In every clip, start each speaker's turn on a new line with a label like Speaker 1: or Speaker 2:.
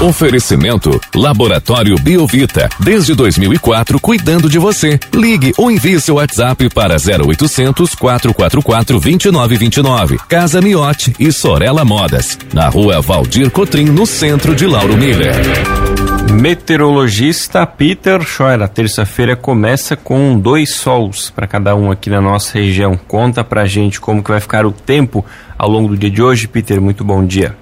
Speaker 1: Oferecimento Laboratório Biovita. Desde 2004, cuidando de você. Ligue ou envie seu WhatsApp para 0800 444 2929. Casa Miote e Sorella Modas. Na rua Valdir Cotrim, no centro de Lauro Miller.
Speaker 2: Meteorologista Peter Scheuer. A terça-feira começa com dois sols para cada um aqui na nossa região. Conta pra gente como que vai ficar o tempo ao longo do dia de hoje, Peter. Muito bom dia.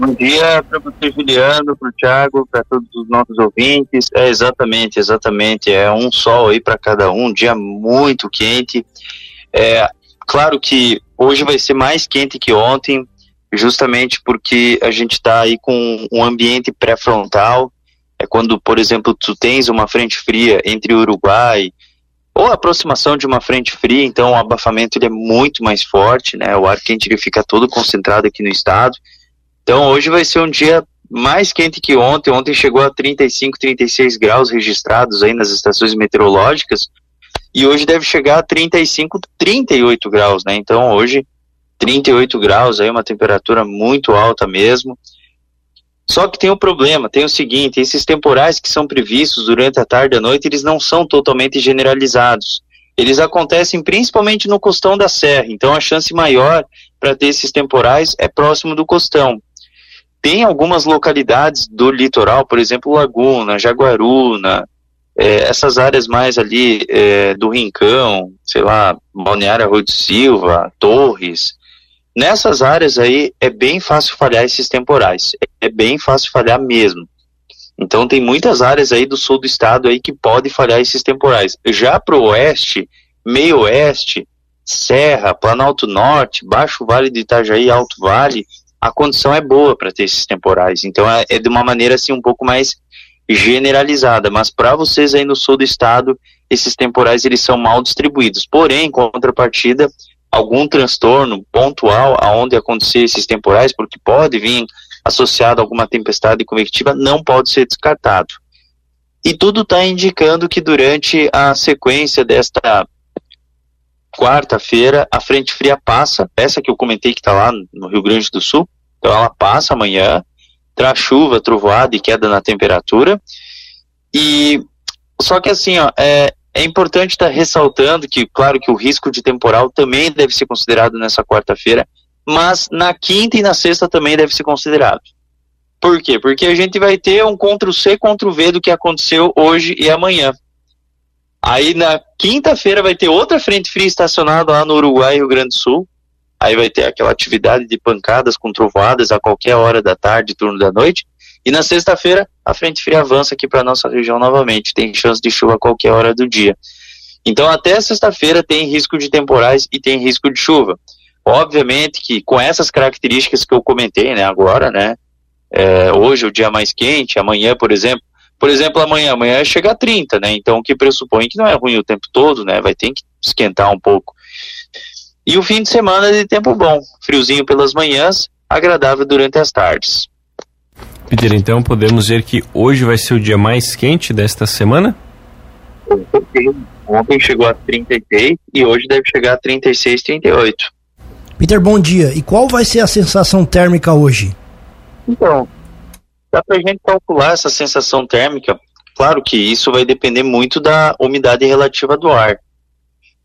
Speaker 3: Bom dia para você, Juliano, para o Thiago, para todos os nossos ouvintes. É exatamente, exatamente. É um sol aí para cada um, um dia muito quente. É claro que hoje vai ser mais quente que ontem, justamente porque a gente está aí com um ambiente pré-frontal é quando, por exemplo, tu tens uma frente fria entre o Uruguai ou a aproximação de uma frente fria, então o abafamento ele é muito mais forte, né? O ar quente ele fica todo concentrado aqui no estado. Então hoje vai ser um dia mais quente que ontem. Ontem chegou a 35, 36 graus registrados aí nas estações meteorológicas e hoje deve chegar a 35, 38 graus, né? Então hoje 38 graus aí uma temperatura muito alta mesmo. Só que tem um problema, tem o seguinte, esses temporais que são previstos durante a tarde e a noite, eles não são totalmente generalizados. Eles acontecem principalmente no costão da serra, então a chance maior para ter esses temporais é próximo do costão. Tem algumas localidades do litoral, por exemplo, Laguna, Jaguaruna, é, essas áreas mais ali é, do Rincão, sei lá, Balneário Arroio de Silva, Torres, Nessas áreas aí é bem fácil falhar esses temporais, é bem fácil falhar mesmo. Então tem muitas áreas aí do sul do estado aí que podem falhar esses temporais. Já para o oeste, meio oeste, Serra, Planalto Norte, Baixo Vale do Itajaí, Alto Vale, a condição é boa para ter esses temporais. Então é, é, de uma maneira assim um pouco mais generalizada, mas para vocês aí no sul do estado, esses temporais eles são mal distribuídos. Porém, em contrapartida, algum transtorno pontual aonde acontecer esses temporais, porque pode vir associado a alguma tempestade convectiva, não pode ser descartado. E tudo está indicando que durante a sequência desta quarta-feira, a frente fria passa, essa que eu comentei que está lá no Rio Grande do Sul, então ela passa amanhã, traz chuva, trovoada e queda na temperatura. E só que assim, ó, é, é importante estar ressaltando que, claro, que o risco de temporal também deve ser considerado nessa quarta-feira, mas na quinta e na sexta também deve ser considerado. Por quê? Porque a gente vai ter um Ctrl-C, Ctrl-V do que aconteceu hoje e amanhã. Aí na quinta-feira vai ter outra frente fria estacionada lá no Uruguai Rio Grande do Sul. Aí vai ter aquela atividade de pancadas com trovoadas a qualquer hora da tarde, turno da noite. E na sexta-feira, a frente fria avança aqui para nossa região novamente. Tem chance de chuva a qualquer hora do dia. Então, até sexta-feira tem risco de temporais e tem risco de chuva. Obviamente que com essas características que eu comentei, né, agora, né, é, hoje é o dia mais quente, amanhã, por exemplo, por exemplo, amanhã, amanhã chega a 30, né, então o que pressupõe que não é ruim o tempo todo, né, vai ter que esquentar um pouco. E o fim de semana é de tempo bom, friozinho pelas manhãs, agradável durante as tardes.
Speaker 2: Peter, então podemos dizer que hoje vai ser o dia mais quente desta semana?
Speaker 3: Ontem chegou a 36 e hoje deve chegar a 36, 38.
Speaker 4: Peter, bom dia. E qual vai ser a sensação térmica hoje?
Speaker 3: Então, dá pra gente calcular essa sensação térmica. Claro que isso vai depender muito da umidade relativa do ar.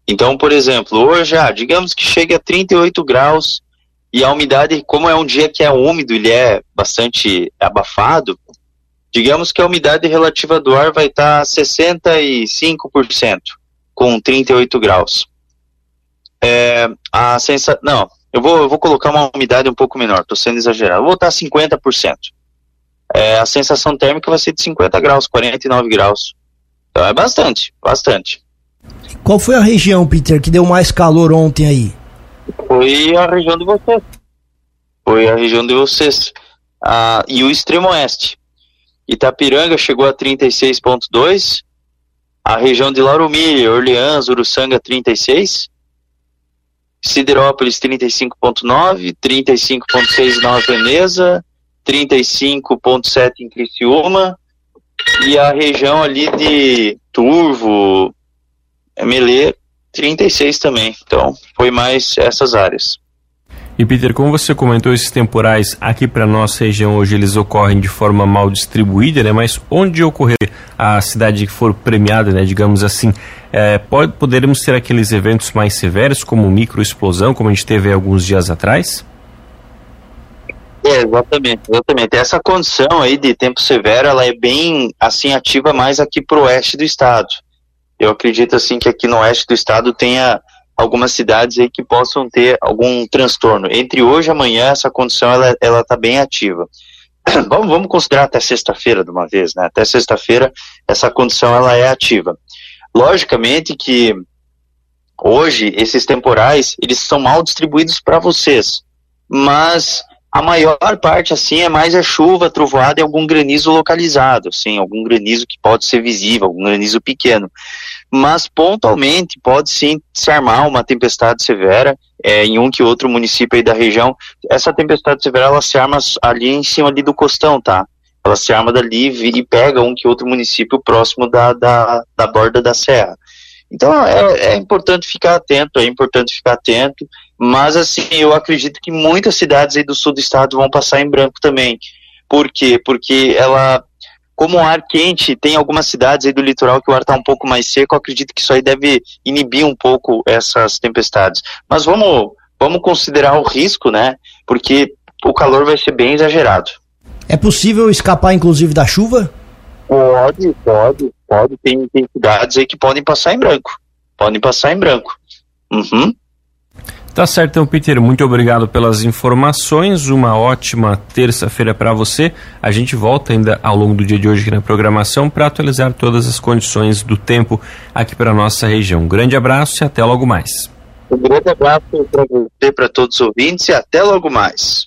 Speaker 3: Então, por exemplo, hoje, ah, digamos que chegue a 38 graus e a umidade, como é um dia que é úmido, ele é bastante abafado, digamos que a umidade relativa do ar vai estar tá 65%, com 38 graus. É, a sensa... Não, eu vou, eu vou colocar uma umidade um pouco menor, estou sendo exagerado. Vou estar 50%. É, a sensação térmica vai ser de 50 graus, 49 graus. Então é bastante, bastante.
Speaker 4: Qual foi a região, Peter, que deu mais calor ontem aí?
Speaker 3: Foi a região de vocês. Foi a região de vocês. Ah, e o extremo oeste. Itapiranga chegou a 36,2. A região de Lauro Miller, Orleans, Uruçanga 36. Siderópolis 35,9. 35,6 em Nova Veneza. 35,7 em Criciúma. E a região ali de Turvo, Melê, 36 também. Então, foi mais essas áreas.
Speaker 2: E Peter, como você comentou, esses temporais aqui para nossa região hoje eles ocorrem de forma mal distribuída, né? Mas onde ocorrer a cidade que for premiada, né? Digamos assim, é, pode, poderemos ter aqueles eventos mais severos, como microexplosão, como a gente teve alguns dias atrás?
Speaker 3: É, exatamente, exatamente. Essa condição aí de tempo severo, ela é bem, assim, ativa mais aqui para o oeste do estado. Eu acredito, assim, que aqui no oeste do estado tenha algumas cidades aí que possam ter algum transtorno. Entre hoje e amanhã, essa condição, ela, ela tá bem ativa. vamos, vamos considerar até sexta-feira de uma vez, né? Até sexta-feira, essa condição, ela é ativa. Logicamente que hoje, esses temporais, eles são mal distribuídos para vocês, mas a maior parte, assim, é mais a chuva, trovoada e algum granizo localizado, assim, algum granizo que pode ser visível, algum granizo pequeno. Mas, pontualmente, pode sim se armar uma tempestade severa é, em um que outro município aí da região. Essa tempestade severa, ela se arma ali em cima ali do costão, tá? Ela se arma dali e pega um que outro município próximo da, da, da borda da serra. Então é, é, importante ficar atento, é importante ficar atento, mas assim, eu acredito que muitas cidades aí do sul do estado vão passar em branco também. Por quê? Porque ela, como o ar quente, tem algumas cidades aí do litoral que o ar está um pouco mais seco, acredito que isso aí deve inibir um pouco essas tempestades. Mas vamos, vamos considerar o risco, né? Porque o calor vai ser bem exagerado.
Speaker 4: É possível escapar, inclusive, da chuva?
Speaker 3: Pode, pode, pode. Tem, tem cidades aí que podem passar em branco. Podem passar em branco. Uhum.
Speaker 2: Tá certo, então, Peter. Muito obrigado pelas informações. Uma ótima terça-feira para você. A gente volta ainda ao longo do dia de hoje aqui na programação para atualizar todas as condições do tempo aqui para nossa região. Um grande abraço e até logo mais.
Speaker 3: Um grande abraço para você, para todos os ouvintes e até logo mais.